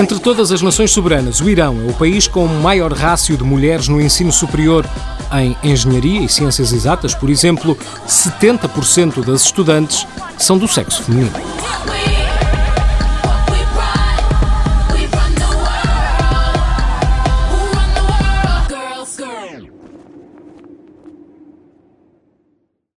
Entre todas as nações soberanas, o Irão é o país com o maior rácio de mulheres no ensino superior. Em engenharia e ciências exatas, por exemplo, 70% das estudantes são do sexo feminino.